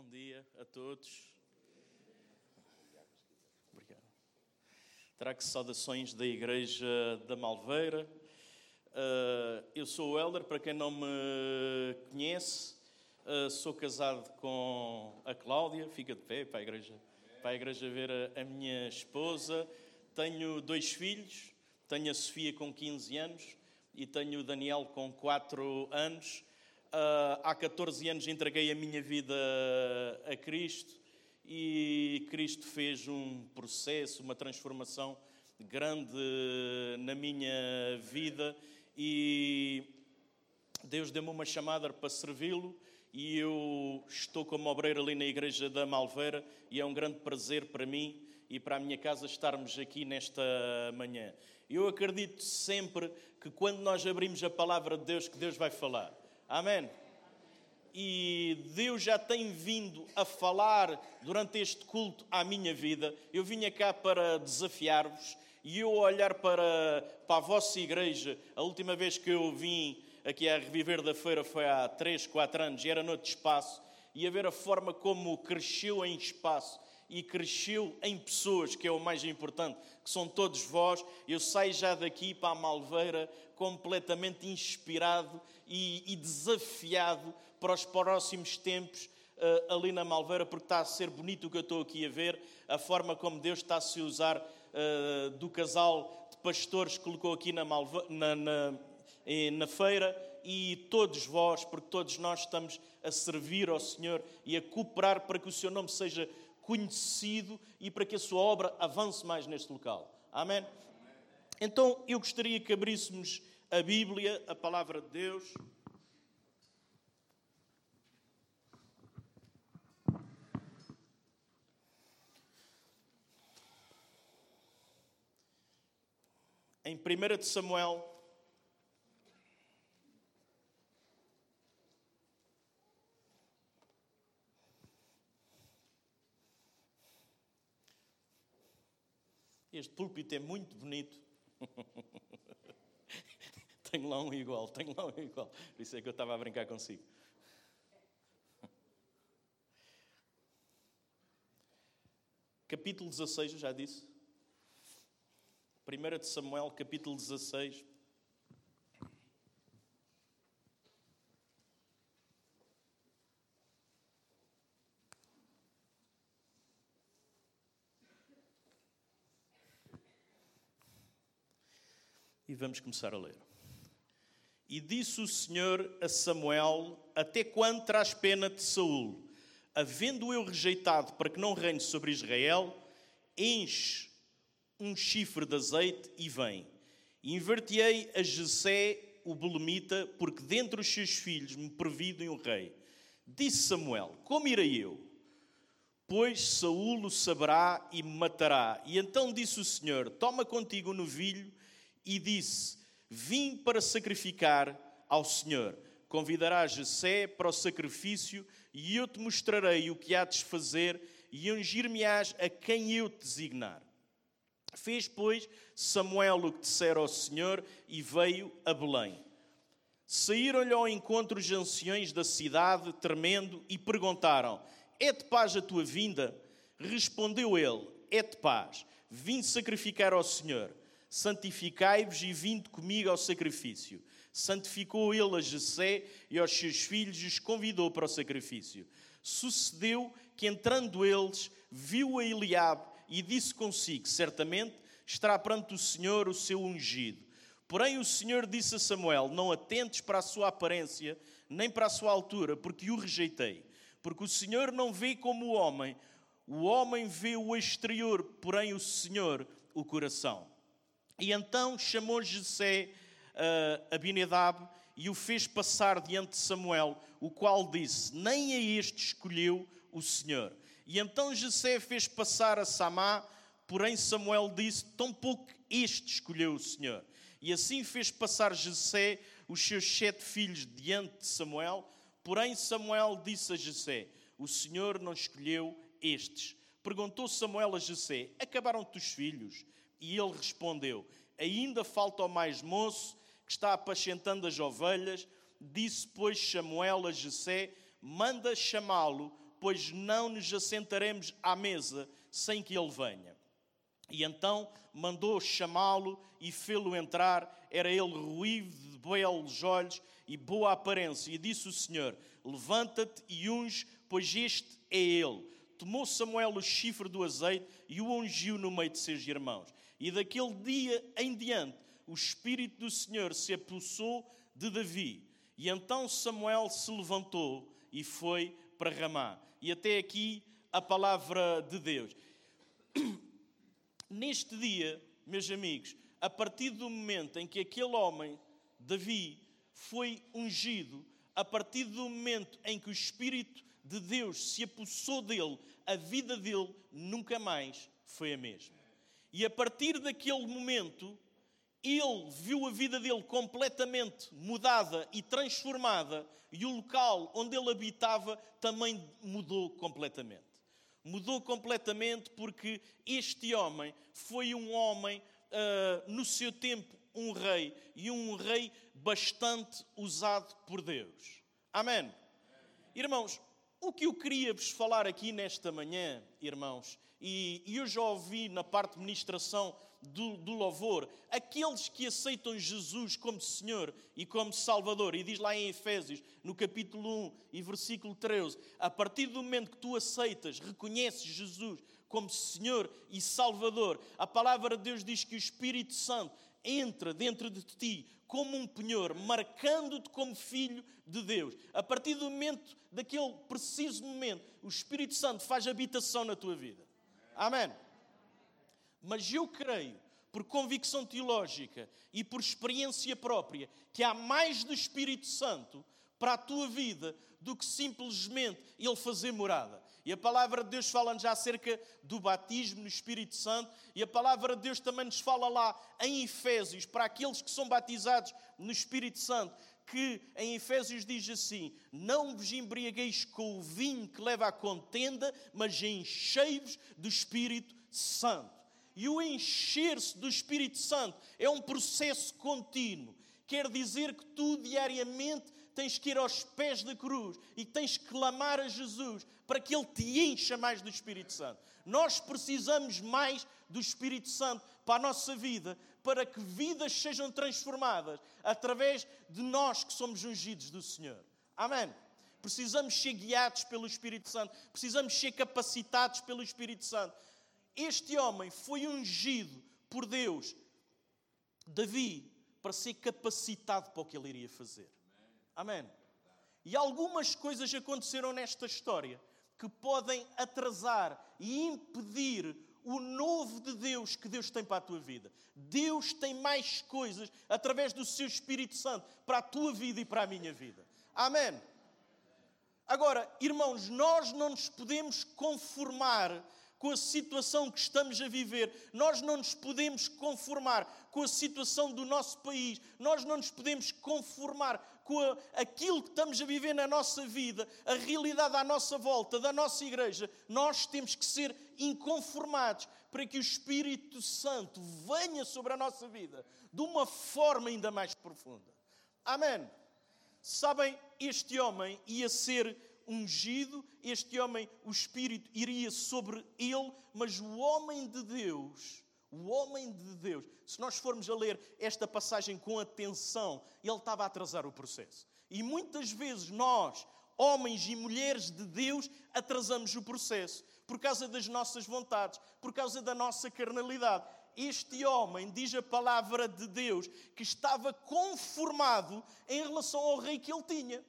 Bom dia a todos. Obrigado. Trago saudações da Igreja da Malveira. Uh, eu sou o Helder, para quem não me conhece, uh, sou casado com a Cláudia, fica de pé para a igreja, para a igreja ver a minha esposa. Tenho dois filhos, tenho a Sofia com 15 anos e tenho o Daniel com 4 anos. Uh, há 14 anos entreguei a minha vida a Cristo e Cristo fez um processo, uma transformação grande na minha vida e Deus deu-me uma chamada para servi-lo e eu estou como obreiro ali na igreja da Malveira e é um grande prazer para mim e para a minha casa estarmos aqui nesta manhã. Eu acredito sempre que quando nós abrimos a palavra de Deus, que Deus vai falar. Amém. E Deus já tem vindo a falar durante este culto à minha vida. Eu vinha cá para desafiar-vos e eu olhar para, para a vossa igreja. A última vez que eu vim aqui a Reviver da Feira foi há 3, 4 anos e era noutro espaço. E a ver a forma como cresceu em espaço e cresceu em pessoas, que é o mais importante, que são todos vós. Eu saio já daqui para a Malveira completamente inspirado e, e desafiado para os próximos tempos uh, ali na Malveira, porque está a ser bonito o que eu estou aqui a ver, a forma como Deus está a se usar uh, do casal de pastores que colocou aqui na, na, na, na feira e todos vós, porque todos nós estamos a servir ao Senhor e a cooperar para que o seu nome seja conhecido e para que a sua obra avance mais neste local. Amém? Então eu gostaria que abríssemos a Bíblia, a palavra de Deus. Em 1 de Samuel, Este púlpito é muito bonito. tenho lá um igual, tenho lá um igual. Por isso é que eu estava a brincar consigo. Capítulo 16, eu já disse. 1 de Samuel, capítulo 16. E vamos começar a ler. E disse o Senhor a Samuel: Até quando traz pena de Saul? Havendo eu rejeitado para que não reine sobre Israel, enche um chifre de azeite e vem. Invertiei a Jessé, o belemita, porque dentre os seus filhos me previdem o rei. Disse Samuel: Como irei eu? Pois Saúl o saberá e me matará. E então disse o Senhor: Toma contigo o novilho. E disse: Vim para sacrificar ao Senhor. Convidarás Jessé para o sacrifício e eu te mostrarei o que há de fazer e ungir-me-ás a quem eu te designar. Fez, pois, Samuel o que dissera ao Senhor e veio a Belém. Saíram-lhe ao encontro os anciões da cidade, tremendo, e perguntaram: É de paz a tua vinda? Respondeu ele: É de paz. Vim sacrificar ao Senhor santificai-vos e vinde comigo ao sacrifício. Santificou ele a Jessé e aos seus filhos e os convidou para o sacrifício. Sucedeu que, entrando eles, viu a Eliabe e disse consigo, certamente estará perante o Senhor o seu ungido. Porém o Senhor disse a Samuel, não atentes para a sua aparência, nem para a sua altura, porque o rejeitei. Porque o Senhor não vê como o homem, o homem vê o exterior, porém o Senhor o coração. E então chamou Jessé uh, Abinadab e o fez passar diante de Samuel, o qual disse: Nem a este escolheu o Senhor. E então Jessé fez passar a Samá, porém Samuel disse: Tampouco este escolheu o Senhor. E assim fez passar Jessé os seus sete filhos diante de Samuel, porém Samuel disse a Jessé: O Senhor não escolheu estes. Perguntou Samuel a Jessé: Acabaram-te os filhos? E ele respondeu: Ainda falta o mais moço que está apacentando as ovelhas. Disse, pois, Samuel a Jessé: Manda chamá-lo, pois não nos assentaremos à mesa sem que ele venha. E então mandou chamá-lo e fê-lo entrar. Era ele ruivo de belos olhos e boa aparência. E disse o Senhor: Levanta-te e unge, pois este é ele. Tomou Samuel o chifre do azeite e o ungiu no meio de seus irmãos. E daquele dia em diante, o Espírito do Senhor se apossou de Davi. E então Samuel se levantou e foi para Ramá. E até aqui a palavra de Deus. Neste dia, meus amigos, a partir do momento em que aquele homem, Davi, foi ungido, a partir do momento em que o Espírito de Deus se apossou dele, a vida dele nunca mais foi a mesma. E a partir daquele momento, ele viu a vida dele completamente mudada e transformada, e o local onde ele habitava também mudou completamente. Mudou completamente porque este homem foi um homem, uh, no seu tempo, um rei, e um rei bastante usado por Deus. Amém. Irmãos, o que eu queria vos falar aqui nesta manhã, irmãos, e, e eu já ouvi na parte de ministração do, do, louvor, aqueles que aceitam Jesus como Senhor e como Salvador, e diz lá em Efésios, no capítulo 1 e versículo 13, a partir do momento que tu aceitas, reconheces Jesus como Senhor e Salvador, a palavra de Deus diz que o Espírito Santo entra dentro de ti como um penhor, marcando-te como filho de Deus. A partir do momento, daquele preciso momento, o Espírito Santo faz habitação na tua vida. Amém. Mas eu creio, por convicção teológica e por experiência própria, que há mais do Espírito Santo para a tua vida do que simplesmente ele fazer morada. E a palavra de Deus fala-nos acerca do batismo no Espírito Santo, e a palavra de Deus também nos fala lá em Efésios, para aqueles que são batizados no Espírito Santo, que em Efésios diz assim: Não vos embriagueis com o vinho que leva à contenda, mas enchei-vos do Espírito Santo. E o encher-se do Espírito Santo é um processo contínuo. Quer dizer que tu diariamente tens que ir aos pés da cruz e tens que clamar a Jesus para que Ele te encha mais do Espírito Santo. Nós precisamos mais do Espírito Santo para a nossa vida, para que vidas sejam transformadas através de nós que somos ungidos do Senhor. Amém. Precisamos ser guiados pelo Espírito Santo, precisamos ser capacitados pelo Espírito Santo. Este homem foi ungido por Deus, Davi, para ser capacitado para o que ele iria fazer. Amém. E algumas coisas aconteceram nesta história que podem atrasar e impedir o novo de Deus que Deus tem para a tua vida. Deus tem mais coisas através do seu Espírito Santo para a tua vida e para a minha vida. Amém. Agora, irmãos, nós não nos podemos conformar com a situação que estamos a viver. Nós não nos podemos conformar com a situação do nosso país. Nós não nos podemos conformar com a, aquilo que estamos a viver na nossa vida, a realidade à nossa volta, da nossa igreja. Nós temos que ser inconformados para que o Espírito Santo venha sobre a nossa vida de uma forma ainda mais profunda. Amém. Sabem, este homem ia ser ungido, este homem, o Espírito iria sobre ele, mas o homem de Deus, o homem de Deus, se nós formos a ler esta passagem com atenção, ele estava a atrasar o processo. E muitas vezes nós, homens e mulheres de Deus, atrasamos o processo por causa das nossas vontades, por causa da nossa carnalidade. Este homem, diz a palavra de Deus, que estava conformado em relação ao rei que ele tinha.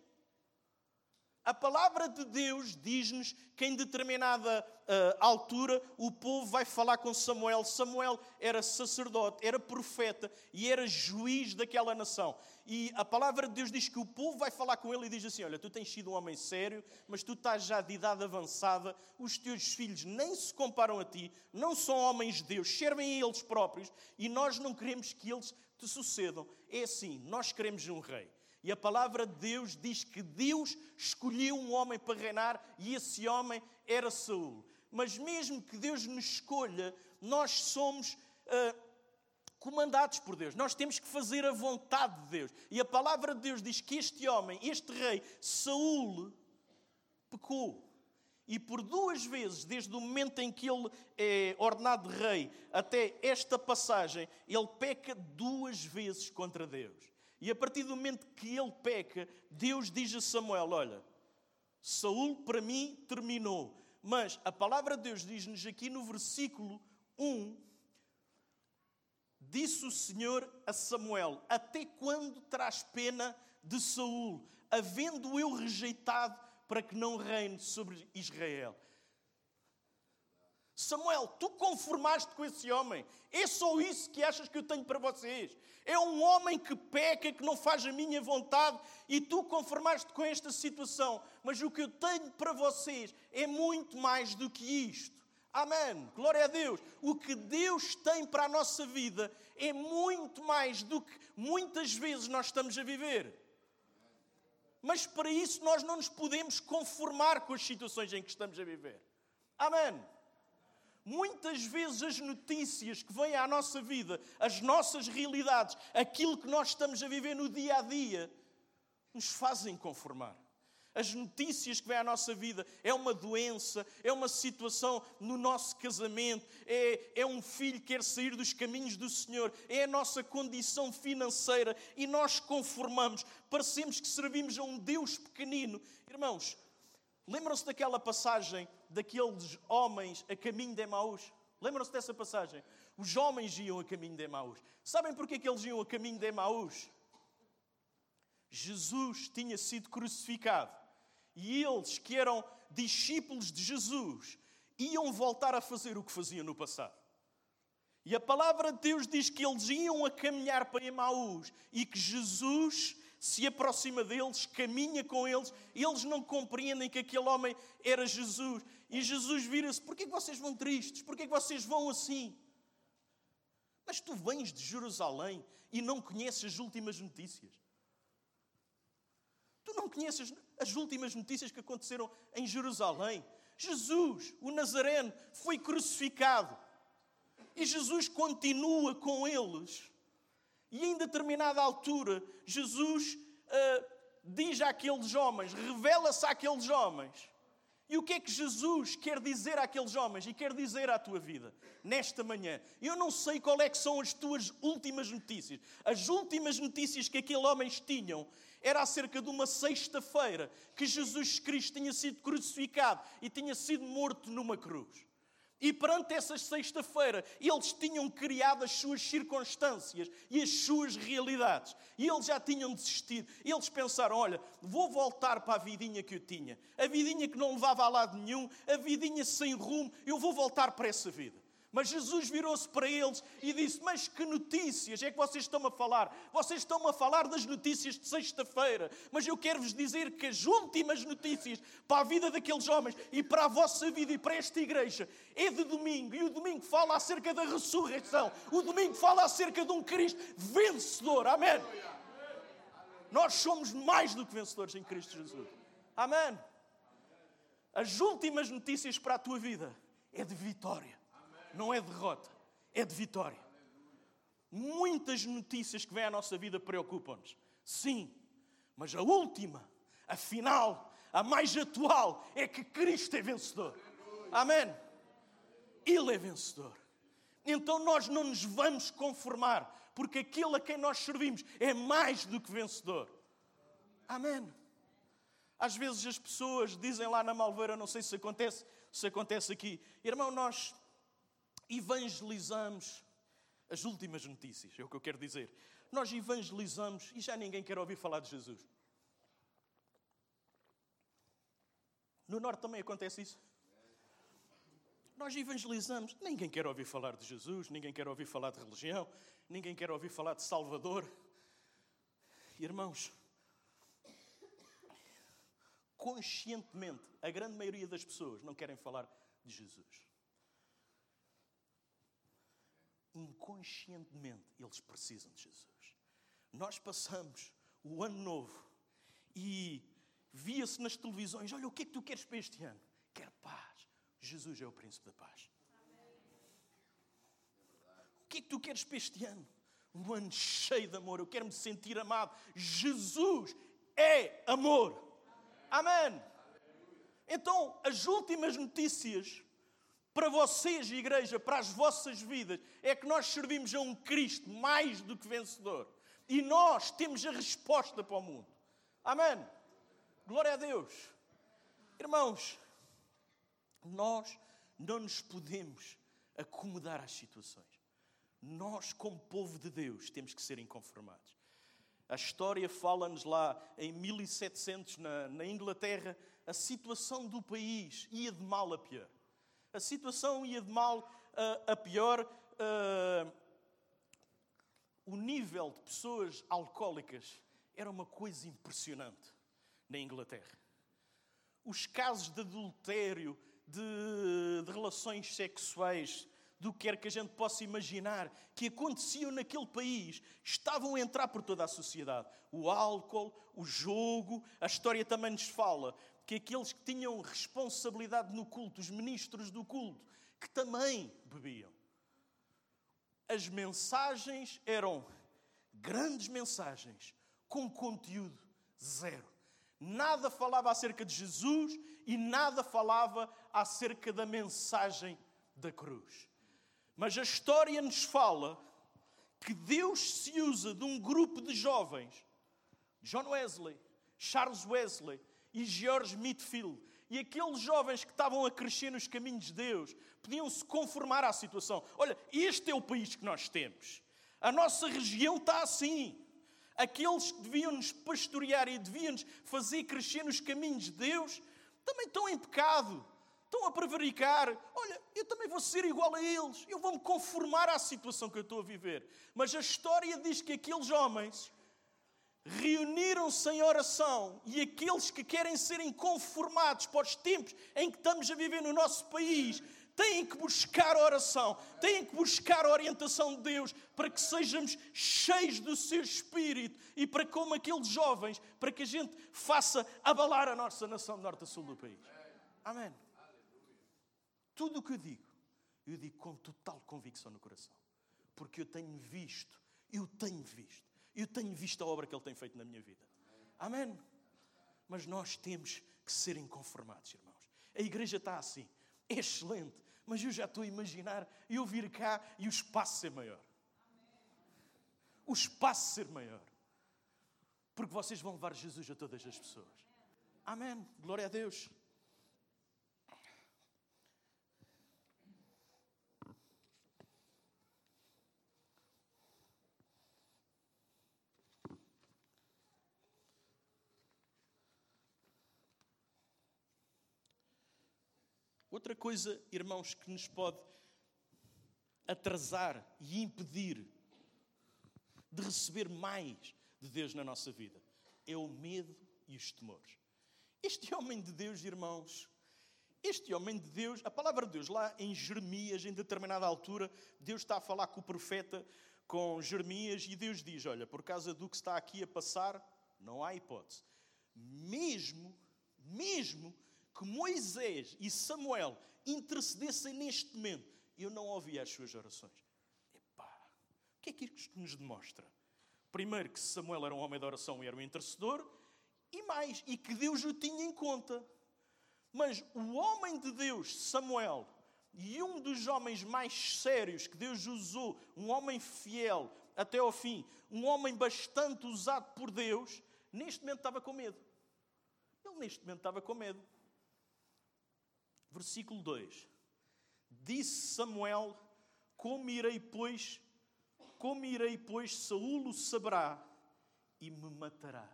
A palavra de Deus diz-nos que em determinada uh, altura o povo vai falar com Samuel. Samuel era sacerdote, era profeta e era juiz daquela nação. E a palavra de Deus diz que o povo vai falar com ele e diz assim: Olha, tu tens sido um homem sério, mas tu estás já de idade avançada, os teus filhos nem se comparam a ti, não são homens de Deus, servem a eles próprios e nós não queremos que eles te sucedam. É assim, nós queremos um rei. E a palavra de Deus diz que Deus escolheu um homem para reinar e esse homem era Saul. Mas mesmo que Deus nos escolha, nós somos uh, comandados por Deus. Nós temos que fazer a vontade de Deus. E a palavra de Deus diz que este homem, este rei, Saul, pecou. E por duas vezes, desde o momento em que ele é ordenado rei até esta passagem, ele peca duas vezes contra Deus. E a partir do momento que ele peca, Deus diz a Samuel: Olha, Saul para mim terminou. Mas a palavra de Deus diz-nos aqui no versículo 1: Disse o Senhor a Samuel: Até quando traz pena de Saul, havendo eu rejeitado para que não reine sobre Israel? Samuel, tu conformaste com esse homem. É só isso que achas que eu tenho para vocês. É um homem que peca, que não faz a minha vontade, e tu conformaste com esta situação. Mas o que eu tenho para vocês é muito mais do que isto. Amém. Glória a Deus. O que Deus tem para a nossa vida é muito mais do que muitas vezes nós estamos a viver. Mas para isso nós não nos podemos conformar com as situações em que estamos a viver. Amém. Muitas vezes as notícias que vêm à nossa vida, as nossas realidades, aquilo que nós estamos a viver no dia a dia, nos fazem conformar. As notícias que vêm à nossa vida é uma doença, é uma situação no nosso casamento, é, é um filho que quer sair dos caminhos do Senhor, é a nossa condição financeira e nós conformamos, parecemos que servimos a um Deus pequenino. Irmãos, lembram-se daquela passagem daqueles homens a caminho de Emaús? Lembram-se dessa passagem? Os homens iam a caminho de Emaús. Sabem porquê que eles iam a caminho de Emaús? Jesus tinha sido crucificado e eles, que eram discípulos de Jesus, iam voltar a fazer o que faziam no passado. E a palavra de Deus diz que eles iam a caminhar para Emaús e que Jesus se aproxima deles, caminha com eles, eles não compreendem que aquele homem era Jesus. E Jesus vira-se: porquê que vocês vão tristes? Porquê que vocês vão assim? Mas tu vens de Jerusalém e não conheces as últimas notícias. Tu não conheces as últimas notícias que aconteceram em Jerusalém. Jesus, o Nazareno, foi crucificado. E Jesus continua com eles. E em determinada altura, Jesus uh, diz àqueles homens, revela-se àqueles homens. E o que é que Jesus quer dizer àqueles homens e quer dizer à tua vida nesta manhã? Eu não sei qual é que são as tuas últimas notícias. As últimas notícias que aqueles homens tinham era acerca de uma sexta-feira que Jesus Cristo tinha sido crucificado e tinha sido morto numa cruz. E perante essa sexta-feira, eles tinham criado as suas circunstâncias e as suas realidades. E eles já tinham desistido. Eles pensaram: olha, vou voltar para a vidinha que eu tinha. A vidinha que não levava a lado nenhum, a vidinha sem rumo, eu vou voltar para essa vida. Mas Jesus virou-se para eles e disse: Mas que notícias é que vocês estão a falar? Vocês estão a falar das notícias de sexta-feira, mas eu quero-vos dizer que as últimas notícias para a vida daqueles homens e para a vossa vida e para esta igreja é de domingo. E o domingo fala acerca da ressurreição. O domingo fala acerca de um Cristo vencedor. Amém. Nós somos mais do que vencedores em Cristo Jesus. Amém. As últimas notícias para a tua vida é de vitória não é derrota, é de vitória. Muitas notícias que vêm à nossa vida preocupam-nos. Sim, mas a última, a final, a mais atual é que Cristo é vencedor. Amém. Ele é vencedor. Então nós não nos vamos conformar, porque aquele a quem nós servimos é mais do que vencedor. Amém. Às vezes as pessoas dizem lá na Malveira, não sei se acontece, se acontece aqui, irmão, nós evangelizamos as últimas notícias, é o que eu quero dizer. Nós evangelizamos e já ninguém quer ouvir falar de Jesus. No Norte também acontece isso. Nós evangelizamos, ninguém quer ouvir falar de Jesus, ninguém quer ouvir falar de religião, ninguém quer ouvir falar de Salvador. Irmãos, conscientemente, a grande maioria das pessoas não querem falar de Jesus inconscientemente eles precisam de Jesus. Nós passamos o ano novo e via-se nas televisões: olha, o que é que tu queres para este ano? Quero paz. Jesus é o príncipe da paz. O que é que tu queres para este ano? Um ano cheio de amor. Eu quero me sentir amado. Jesus é amor. Amém. Então, as últimas notícias para vocês, igreja, para as vossas vidas, é que nós servimos a um Cristo mais do que vencedor. E nós temos a resposta para o mundo. Amém. Glória a Deus. Irmãos, nós não nos podemos acomodar às situações. Nós, como povo de Deus, temos que ser inconformados. A história fala-nos lá em 1700, na, na Inglaterra, a situação do país ia de mal a pior. A situação ia de mal a pior. O nível de pessoas alcoólicas era uma coisa impressionante na Inglaterra. Os casos de adultério, de, de relações sexuais, do que quer que a gente possa imaginar que aconteciam naquele país, estavam a entrar por toda a sociedade. O álcool, o jogo, a história também nos fala que aqueles que tinham responsabilidade no culto, os ministros do culto, que também bebiam. As mensagens eram grandes mensagens com conteúdo zero. Nada falava acerca de Jesus e nada falava acerca da mensagem da cruz. Mas a história nos fala que Deus se usa de um grupo de jovens, John Wesley, Charles Wesley e George Mitfield, e aqueles jovens que estavam a crescer nos caminhos de Deus, podiam se conformar à situação. Olha, este é o país que nós temos. A nossa região está assim. Aqueles que deviam nos pastorear e deviam nos fazer crescer nos caminhos de Deus, também estão em pecado estão a prevaricar. Olha, eu também vou ser igual a eles. Eu vou me conformar à situação que eu estou a viver. Mas a história diz que aqueles homens reuniram-se em oração e aqueles que querem serem conformados para os tempos em que estamos a viver no nosso país têm que buscar oração, têm que buscar a orientação de Deus para que sejamos cheios do seu espírito e para como aqueles jovens, para que a gente faça abalar a nossa nação de norte a sul do país. Amém. Tudo o que eu digo, eu digo com total convicção no coração. Porque eu tenho visto, eu tenho visto, eu tenho visto a obra que Ele tem feito na minha vida. Amém? Mas nós temos que ser inconformados, irmãos. A igreja está assim, é excelente, mas eu já estou a imaginar eu vir cá e o espaço ser maior. O espaço ser maior. Porque vocês vão levar Jesus a todas as pessoas. Amém. Glória a Deus. Outra coisa, irmãos, que nos pode atrasar e impedir de receber mais de Deus na nossa vida é o medo e os temores. Este homem de Deus, irmãos, este homem de Deus, a palavra de Deus, lá em Jeremias, em determinada altura, Deus está a falar com o profeta, com Jeremias, e Deus diz: Olha, por causa do que está aqui a passar, não há hipótese. Mesmo, mesmo que Moisés e Samuel intercedessem neste momento, eu não ouvia as suas orações. Epá, o que é que isto nos demonstra? Primeiro, que Samuel era um homem de oração e era um intercedor, e mais, e que Deus o tinha em conta. Mas o homem de Deus, Samuel, e um dos homens mais sérios que Deus usou, um homem fiel até ao fim, um homem bastante usado por Deus, neste momento estava com medo. Ele neste momento estava com medo. Versículo 2: Disse Samuel: Como irei, pois, como irei, pois, Saúl o saberá e me matará.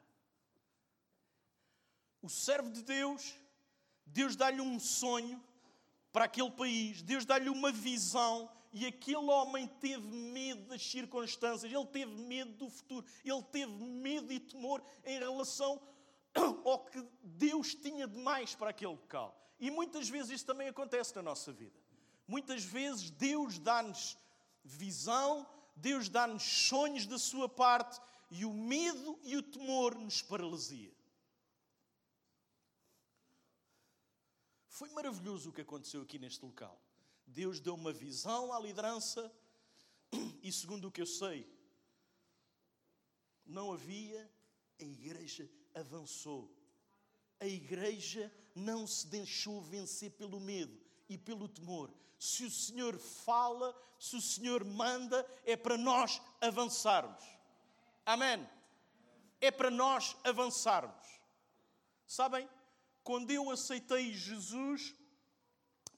O servo de Deus, Deus dá-lhe um sonho para aquele país, Deus dá-lhe uma visão, e aquele homem teve medo das circunstâncias, ele teve medo do futuro, ele teve medo e temor em relação ao que Deus tinha de mais para aquele local. E muitas vezes isso também acontece na nossa vida. Muitas vezes Deus dá-nos visão, Deus dá-nos sonhos da sua parte e o medo e o temor nos paralisia. Foi maravilhoso o que aconteceu aqui neste local. Deus deu uma visão à liderança e, segundo o que eu sei, não havia, a igreja avançou a igreja não se deixou vencer pelo medo e pelo temor. Se o Senhor fala, se o Senhor manda, é para nós avançarmos. Amém? É para nós avançarmos. Sabem, quando eu aceitei Jesus,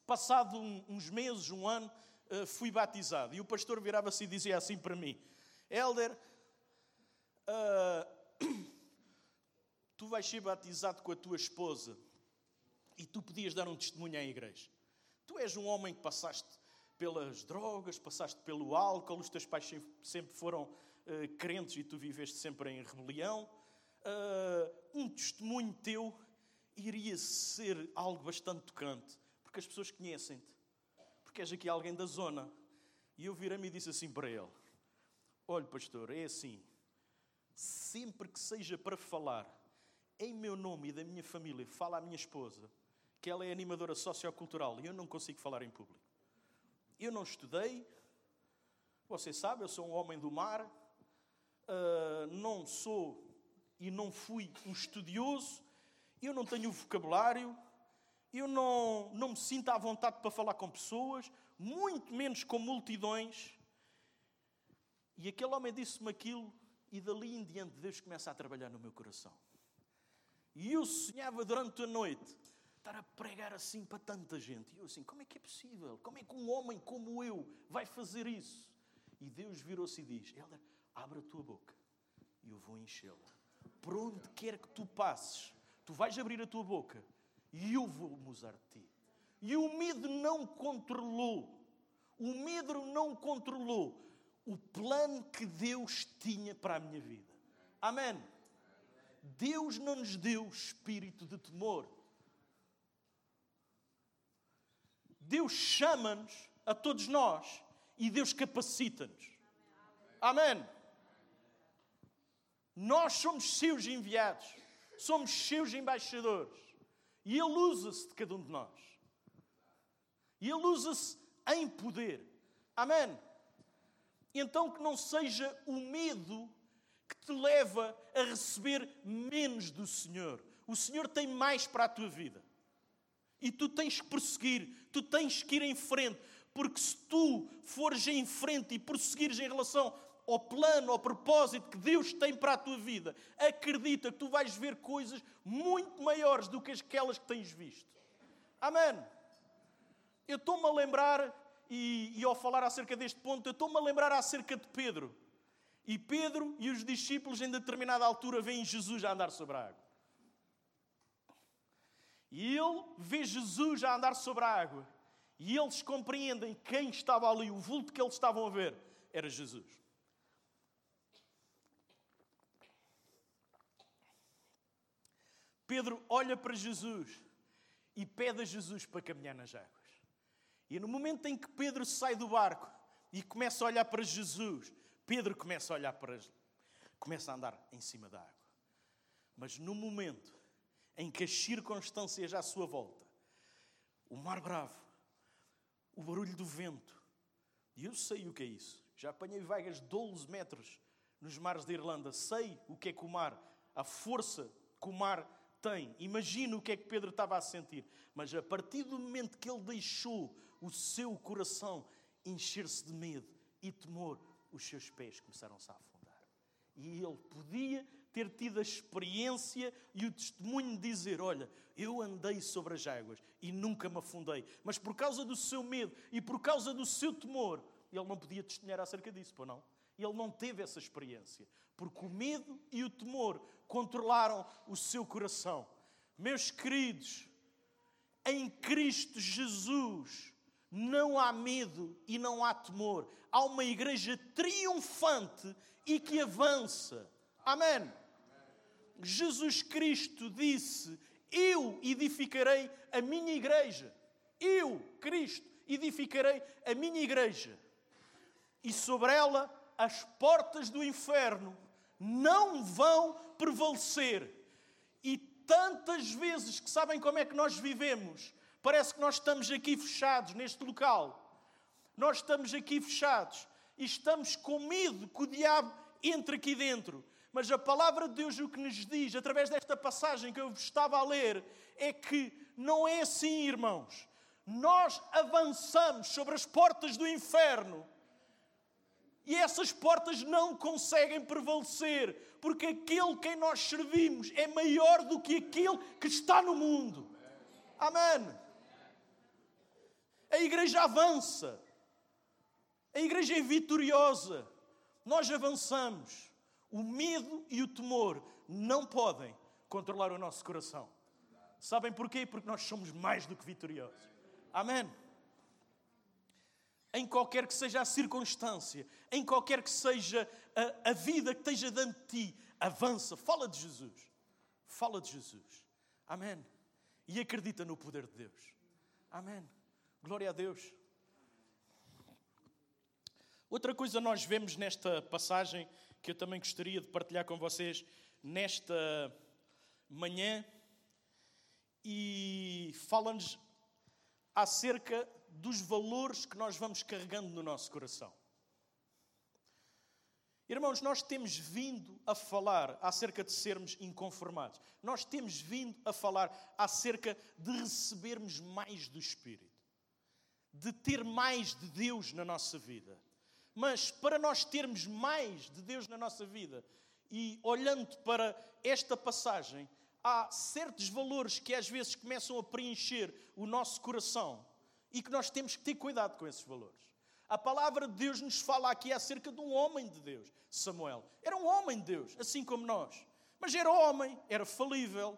passado uns meses, um ano, eh, fui batizado. E o pastor virava-se e dizia assim para mim: Helder, uh, tu vais ser batizado com a tua esposa e tu podias dar um testemunho à igreja. Tu és um homem que passaste pelas drogas, passaste pelo álcool, os teus pais sempre foram uh, crentes e tu viveste sempre em rebelião. Uh, um testemunho teu iria ser algo bastante tocante, porque as pessoas conhecem-te, porque és aqui alguém da zona. E eu virei-me e disse assim para ele: Olha, pastor, é assim, sempre que seja para falar, em meu nome e da minha família, fala à minha esposa que ela é animadora sociocultural e eu não consigo falar em público. Eu não estudei, você sabe, eu sou um homem do mar, uh, não sou e não fui um estudioso, eu não tenho vocabulário, eu não, não me sinto à vontade para falar com pessoas, muito menos com multidões. E aquele homem disse-me aquilo, e dali em diante Deus começa a trabalhar no meu coração. E eu sonhava durante a noite estar a pregar assim para tanta gente. E eu assim, como é que é possível? Como é que um homem como eu vai fazer isso? E Deus virou-se e diz: Helder, abre a tua boca e eu vou enchê-la. Por onde quer que tu passes, tu vais abrir a tua boca e eu vou-me usar de ti. E o medo não controlou. O medo não controlou o plano que Deus tinha para a minha vida. Amém. Deus não nos deu espírito de temor. Deus chama-nos a todos nós e Deus capacita-nos. Amém. Nós somos seus enviados, somos seus embaixadores. E Ele usa-se de cada um de nós. E Ele usa-se em poder. Amém. Então que não seja o medo te leva a receber menos do Senhor. O Senhor tem mais para a tua vida. E tu tens que prosseguir, tu tens que ir em frente, porque se tu fores em frente e prosseguires em relação ao plano, ao propósito que Deus tem para a tua vida, acredita que tu vais ver coisas muito maiores do que aquelas que tens visto. Amém. Eu estou-me a lembrar, e, e ao falar acerca deste ponto, eu estou-me a lembrar acerca de Pedro. E Pedro e os discípulos, em determinada altura, veem Jesus a andar sobre a água. E ele vê Jesus a andar sobre a água. E eles compreendem quem estava ali, o vulto que eles estavam a ver era Jesus. Pedro olha para Jesus e pede a Jesus para caminhar nas águas. E no momento em que Pedro sai do barco e começa a olhar para Jesus, Pedro começa a olhar para começa a andar em cima da água. Mas no momento em que as circunstâncias à sua volta, o mar bravo, o barulho do vento, e eu sei o que é isso. Já apanhei vagas de 12 metros nos mares da Irlanda, sei o que é que o mar, a força que o mar tem. Imagino o que é que Pedro estava a sentir. Mas a partir do momento que ele deixou o seu coração encher-se de medo e temor, os seus pés começaram-se a afundar. E ele podia ter tido a experiência e o testemunho de dizer: Olha, eu andei sobre as águas e nunca me afundei. Mas por causa do seu medo e por causa do seu temor, ele não podia testemunhar acerca disso, pô, não? Ele não teve essa experiência, porque o medo e o temor controlaram o seu coração. Meus queridos, em Cristo Jesus, não há medo e não há temor. Há uma igreja triunfante e que avança. Amém. Jesus Cristo disse: Eu edificarei a minha igreja. Eu, Cristo, edificarei a minha igreja. E sobre ela as portas do inferno não vão prevalecer. E tantas vezes que sabem como é que nós vivemos, Parece que nós estamos aqui fechados neste local. Nós estamos aqui fechados e estamos com medo que o diabo entre aqui dentro. Mas a palavra de Deus o que nos diz, através desta passagem que eu vos estava a ler, é que não é assim, irmãos. Nós avançamos sobre as portas do inferno e essas portas não conseguem prevalecer, porque aquele quem nós servimos é maior do que aquele que está no mundo. Amém. A igreja avança. A igreja é vitoriosa. Nós avançamos. O medo e o temor não podem controlar o nosso coração. Sabem porquê? Porque nós somos mais do que vitoriosos. Amém. Em qualquer que seja a circunstância, em qualquer que seja a, a vida que esteja diante de ti, avança, fala de Jesus. Fala de Jesus. Amém. E acredita no poder de Deus. Amém. Glória a Deus. Outra coisa nós vemos nesta passagem que eu também gostaria de partilhar com vocês nesta manhã e fala-nos acerca dos valores que nós vamos carregando no nosso coração. Irmãos, nós temos vindo a falar acerca de sermos inconformados. Nós temos vindo a falar acerca de recebermos mais do Espírito, de ter mais de Deus na nossa vida. Mas para nós termos mais de Deus na nossa vida, e olhando para esta passagem, há certos valores que às vezes começam a preencher o nosso coração e que nós temos que ter cuidado com esses valores. A palavra de Deus nos fala aqui acerca de um homem de Deus, Samuel. Era um homem de Deus, assim como nós. Mas era homem, era falível.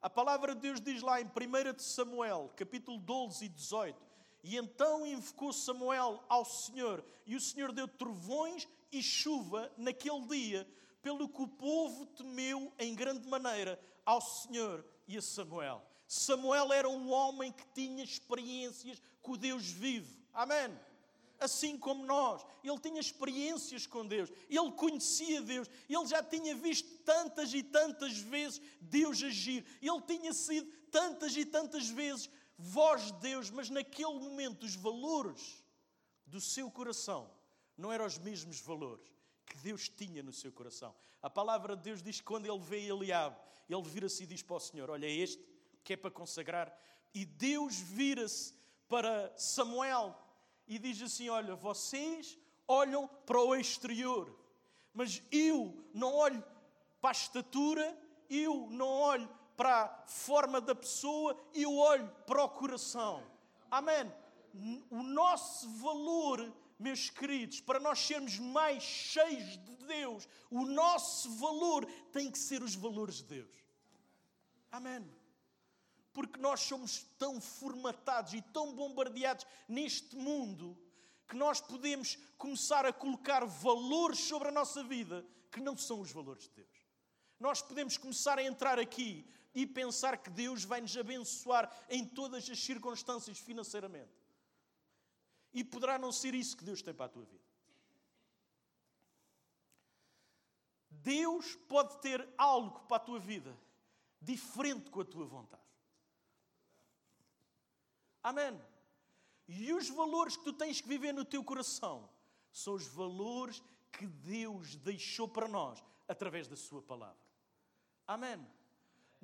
A palavra de Deus diz lá em 1 de Samuel, capítulo 12 e 18: E então invocou Samuel ao Senhor, e o Senhor deu trovões e chuva naquele dia, pelo que o povo temeu em grande maneira ao Senhor e a Samuel. Samuel era um homem que tinha experiências com o Deus vivo. Amém. Assim como nós, ele tinha experiências com Deus, ele conhecia Deus, ele já tinha visto tantas e tantas vezes Deus agir, ele tinha sido tantas e tantas vezes voz de Deus, mas naquele momento os valores do seu coração não eram os mesmos valores que Deus tinha no seu coração. A palavra de Deus diz que quando ele vê Eliabe, ele vira-se e diz para o Senhor: Olha, é este que é para consagrar. E Deus vira-se para Samuel e diz assim: Olha, vocês olham para o exterior, mas eu não olho para a estatura, eu não olho para a forma da pessoa, eu olho para o coração. Amém. O nosso valor, meus queridos, para nós sermos mais cheios de Deus, o nosso valor tem que ser os valores de Deus. Amém porque nós somos tão formatados e tão bombardeados neste mundo que nós podemos começar a colocar valores sobre a nossa vida que não são os valores de Deus. Nós podemos começar a entrar aqui e pensar que Deus vai nos abençoar em todas as circunstâncias financeiramente. E poderá não ser isso que Deus tem para a tua vida. Deus pode ter algo para a tua vida diferente com a tua vontade. Amém. E os valores que tu tens que viver no teu coração são os valores que Deus deixou para nós através da Sua palavra. Amém.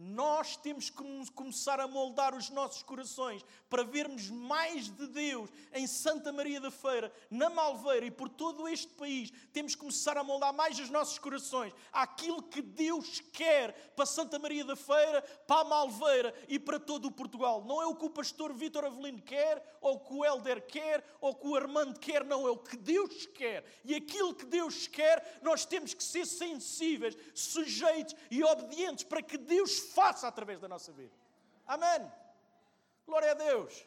Nós temos que começar a moldar os nossos corações para vermos mais de Deus em Santa Maria da Feira, na Malveira e por todo este país. Temos que começar a moldar mais os nossos corações àquilo que Deus quer para Santa Maria da Feira, para a Malveira e para todo o Portugal. Não é o que o pastor Vítor Avelino quer, ou o que o Helder quer, ou o que o Armando quer, não. É o que Deus quer. E aquilo que Deus quer, nós temos que ser sensíveis, sujeitos e obedientes para que Deus faça através da nossa vida. Amém. Glória a Deus.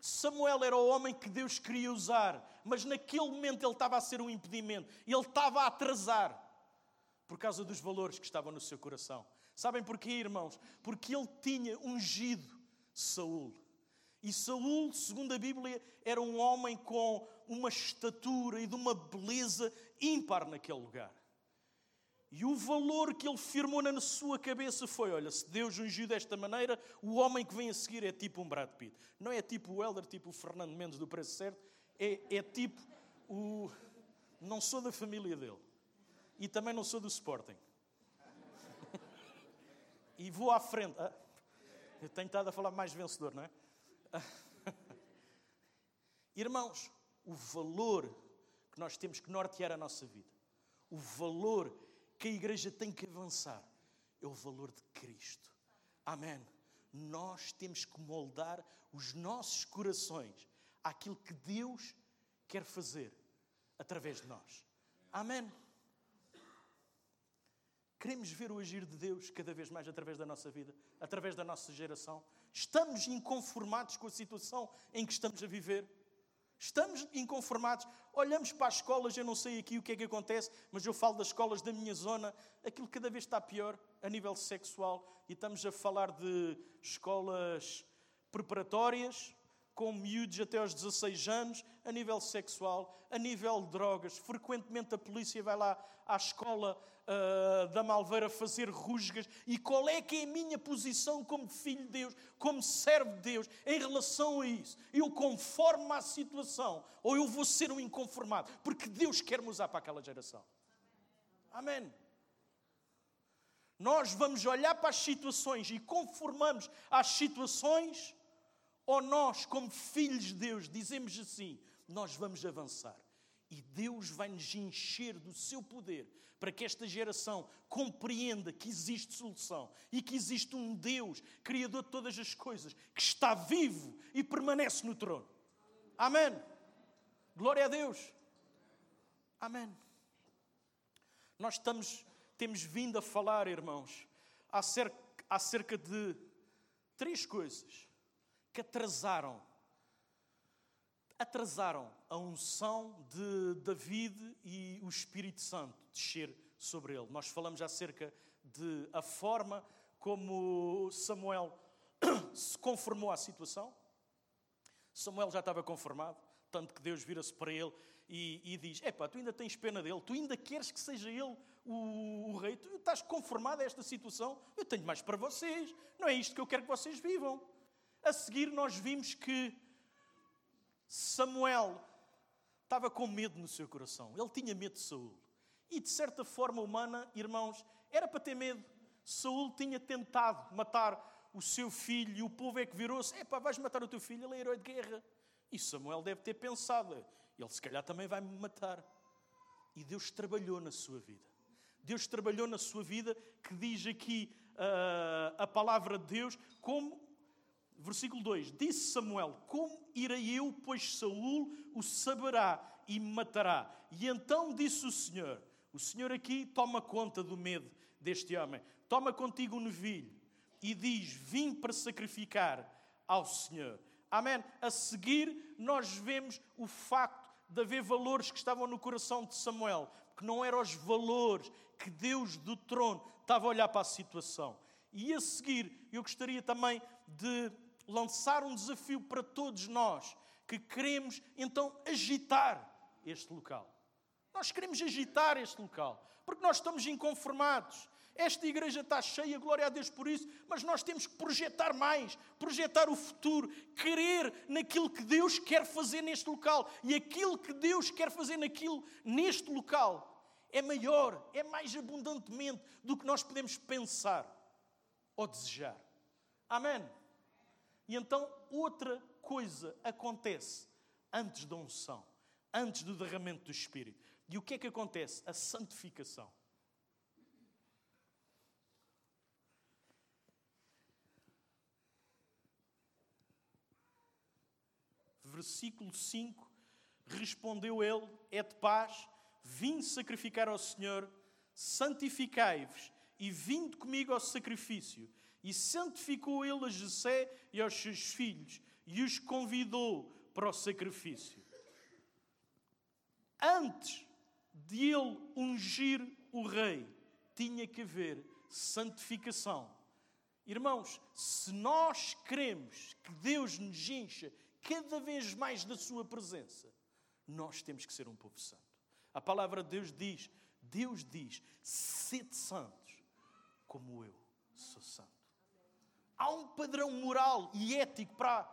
Samuel era o homem que Deus queria usar, mas naquele momento ele estava a ser um impedimento, ele estava a atrasar por causa dos valores que estavam no seu coração. Sabem porquê, irmãos? Porque ele tinha ungido Saul. E Saul, segundo a Bíblia, era um homem com uma estatura e de uma beleza ímpar naquele lugar. E o valor que ele firmou na sua cabeça foi: olha, se Deus ungiu desta maneira, o homem que vem a seguir é tipo um Brad Pitt. Não é tipo o Helder, tipo o Fernando Mendes do Preço Certo, é, é tipo o. Não sou da família dele. e também não sou do Sporting. e vou à frente. Ah, eu tenho estado a falar mais vencedor, não é? Irmãos, o valor que nós temos que nortear a nossa vida, o valor que a igreja tem que avançar, é o valor de Cristo. Amém. Nós temos que moldar os nossos corações àquilo que Deus quer fazer através de nós. Amém. Queremos ver o agir de Deus cada vez mais através da nossa vida, através da nossa geração. Estamos inconformados com a situação em que estamos a viver. Estamos inconformados. Olhamos para as escolas, eu não sei aqui o que é que acontece, mas eu falo das escolas da minha zona, aquilo cada vez está pior a nível sexual. E estamos a falar de escolas preparatórias, com miúdos até aos 16 anos, a nível sexual, a nível de drogas. Frequentemente a polícia vai lá à escola uh, da Malveira fazer rusgas. E qual é que é a minha posição como filho de Deus, como servo de Deus, em relação a isso? Eu conformo à situação ou eu vou ser um inconformado? Porque Deus quer me usar para aquela geração. Amém. Nós vamos olhar para as situações e conformamos às situações ou nós, como filhos de Deus, dizemos assim: nós vamos avançar e Deus vai nos encher do seu poder para que esta geração compreenda que existe solução e que existe um Deus, Criador de todas as coisas, que está vivo e permanece no trono. Amém. Glória a Deus. Amém. Nós estamos, temos vindo a falar, irmãos, acerca, acerca de três coisas que atrasaram atrasaram a unção de David e o Espírito Santo descer sobre ele. Nós falamos acerca de a forma como Samuel se conformou à situação. Samuel já estava conformado, tanto que Deus vira-se para ele e, e diz: Epá, tu ainda tens pena dele, tu ainda queres que seja ele o, o rei, tu estás conformado a esta situação, eu tenho mais para vocês, não é isto que eu quero que vocês vivam. A seguir, nós vimos que Samuel estava com medo no seu coração. Ele tinha medo de Saul. E de certa forma humana, irmãos, era para ter medo. Saul tinha tentado matar o seu filho e o povo é que virou-se: Epá, vais matar o teu filho, ele é herói de guerra. E Samuel deve ter pensado: ele se calhar também vai me matar. E Deus trabalhou na sua vida. Deus trabalhou na sua vida, que diz aqui uh, a palavra de Deus, como Versículo 2: Disse Samuel: Como irei eu, pois Saul o saberá e me matará. E então disse o Senhor: O Senhor aqui toma conta do medo deste homem. Toma contigo um novilho e diz: Vim para sacrificar ao Senhor. Amém. A seguir, nós vemos o facto de haver valores que estavam no coração de Samuel, que não eram os valores que Deus do trono estava a olhar para a situação. E a seguir, eu gostaria também de lançar um desafio para todos nós que queremos então agitar este local. Nós queremos agitar este local, porque nós estamos inconformados. Esta igreja está cheia, glória a Deus por isso, mas nós temos que projetar mais, projetar o futuro, querer naquilo que Deus quer fazer neste local. E aquilo que Deus quer fazer naquilo, neste local é maior, é mais abundantemente do que nós podemos pensar ou desejar. Amém. E então outra coisa acontece antes da unção, antes do derramamento do Espírito. E o que é que acontece? A santificação. Versículo 5: Respondeu ele: É de paz, vim sacrificar ao Senhor, santificai-vos e vinde comigo ao sacrifício. E santificou ele a José e aos seus filhos e os convidou para o sacrifício. Antes de ele ungir o rei, tinha que haver santificação. Irmãos, se nós queremos que Deus nos encha cada vez mais da Sua presença, nós temos que ser um povo santo. A palavra de Deus diz: Deus diz, sede santos, como eu sou santo. Há um padrão moral e ético para a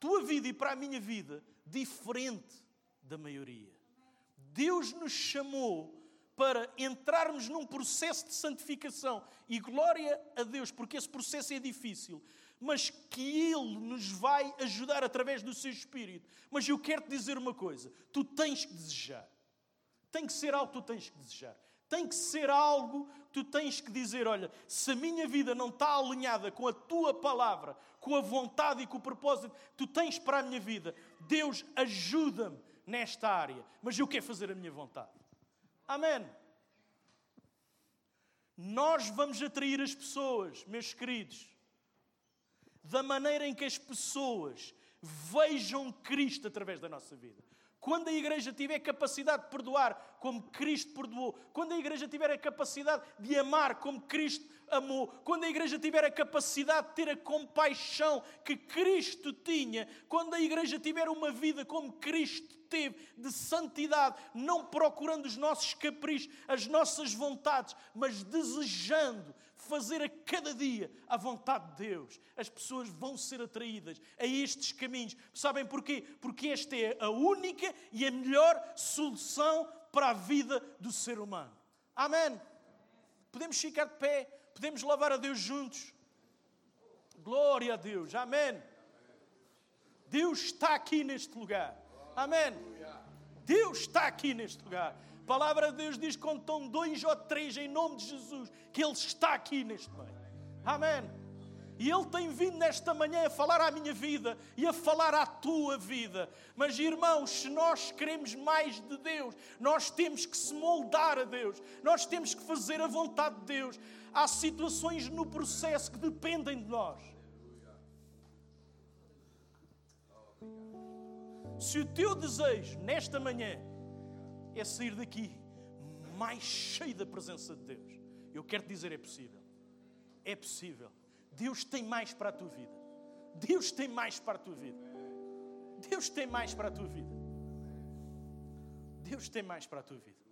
tua vida e para a minha vida diferente da maioria. Deus nos chamou para entrarmos num processo de santificação. E glória a Deus, porque esse processo é difícil, mas que Ele nos vai ajudar através do seu Espírito. Mas eu quero te dizer uma coisa: tu tens que desejar. Tem que ser algo que tu tens que desejar. Tem que ser algo que tu tens que dizer: olha, se a minha vida não está alinhada com a tua palavra, com a vontade e com o propósito que tu tens para a minha vida, Deus ajuda-me nesta área, mas eu quero fazer a minha vontade. Amém. Nós vamos atrair as pessoas, meus queridos, da maneira em que as pessoas vejam Cristo através da nossa vida. Quando a igreja tiver capacidade de perdoar como Cristo perdoou, quando a igreja tiver a capacidade de amar como Cristo amou, quando a igreja tiver a capacidade de ter a compaixão que Cristo tinha, quando a igreja tiver uma vida como Cristo teve de santidade, não procurando os nossos caprichos, as nossas vontades, mas desejando fazer a cada dia a vontade de Deus, as pessoas vão ser atraídas a estes caminhos. Sabem porquê? Porque esta é a única e a melhor solução para a vida do ser humano. Amém. Podemos ficar de pé, podemos louvar a Deus juntos. Glória a Deus. Amém. Deus está aqui neste lugar. Amém. Deus está aqui neste lugar. A palavra de Deus diz: quando estão dois ou três em nome de Jesus, que Ele está aqui neste meio. Amém. E Ele tem vindo nesta manhã a falar à minha vida e a falar à tua vida. Mas, irmãos, se nós queremos mais de Deus, nós temos que se moldar a Deus, nós temos que fazer a vontade de Deus. Há situações no processo que dependem de nós. Se o teu desejo nesta manhã é sair daqui mais cheio da presença de Deus. Eu quero te dizer, é possível. É possível. Deus tem mais para a tua vida. Deus tem mais para a tua vida. Deus tem mais para a tua vida. Deus tem mais para a tua vida.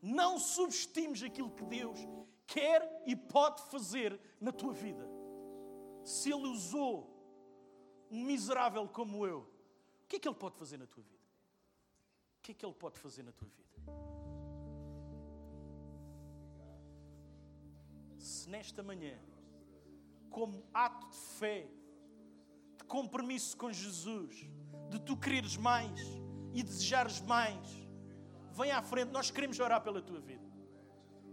Não subestimes aquilo que Deus quer e pode fazer na tua vida. Se Ele usou um miserável como eu, o que é que Ele pode fazer na tua vida? Que é que Ele pode fazer na tua vida? Se nesta manhã, como ato de fé, de compromisso com Jesus, de tu quereres mais e desejares mais, vem à frente, nós queremos orar pela tua vida.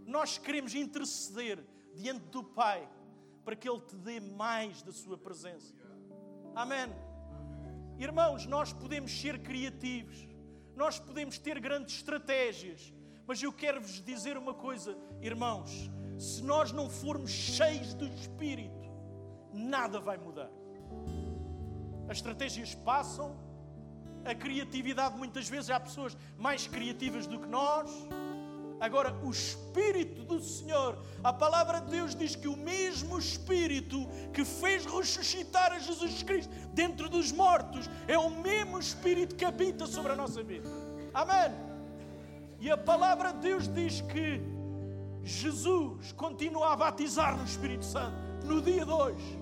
Nós queremos interceder diante do Pai para que Ele te dê mais da Sua presença. Amém. Irmãos, nós podemos ser criativos nós podemos ter grandes estratégias, mas eu quero vos dizer uma coisa, irmãos: se nós não formos cheios do Espírito, nada vai mudar. As estratégias passam, a criatividade, muitas vezes há pessoas mais criativas do que nós. Agora, o Espírito do Senhor, a palavra de Deus diz que o mesmo Espírito que fez ressuscitar a Jesus Cristo dentro dos mortos é o mesmo Espírito que habita sobre a nossa vida. Amém. E a palavra de Deus diz que Jesus continua a batizar no Espírito Santo no dia de hoje.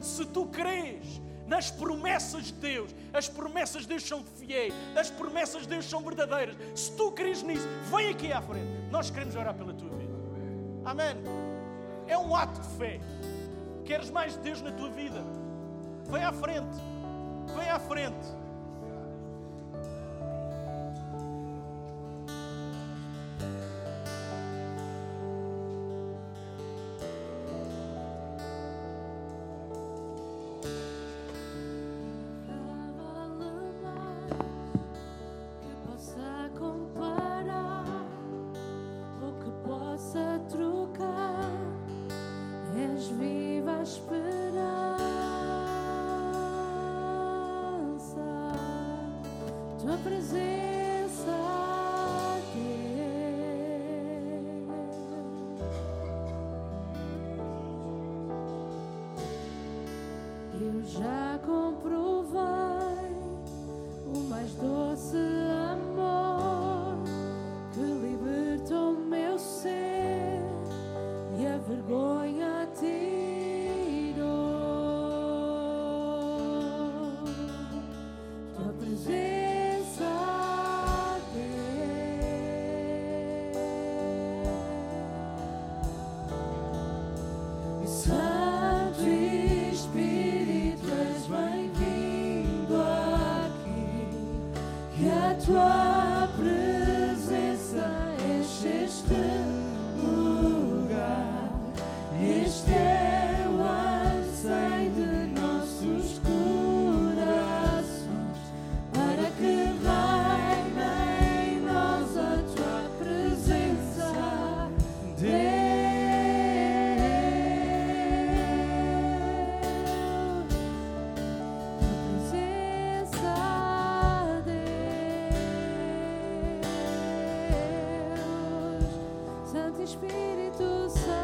Se tu crês nas promessas de Deus. As promessas de Deus são fiéis, as promessas de Deus são verdadeiras. Se tu crês nisso, vem aqui à frente. Nós queremos orar pela tua vida. Amém. É um ato de fé. Queres mais de Deus na tua vida? Vem à frente. Vem à frente. Eu já comprovei o mais doce Espírito Santo.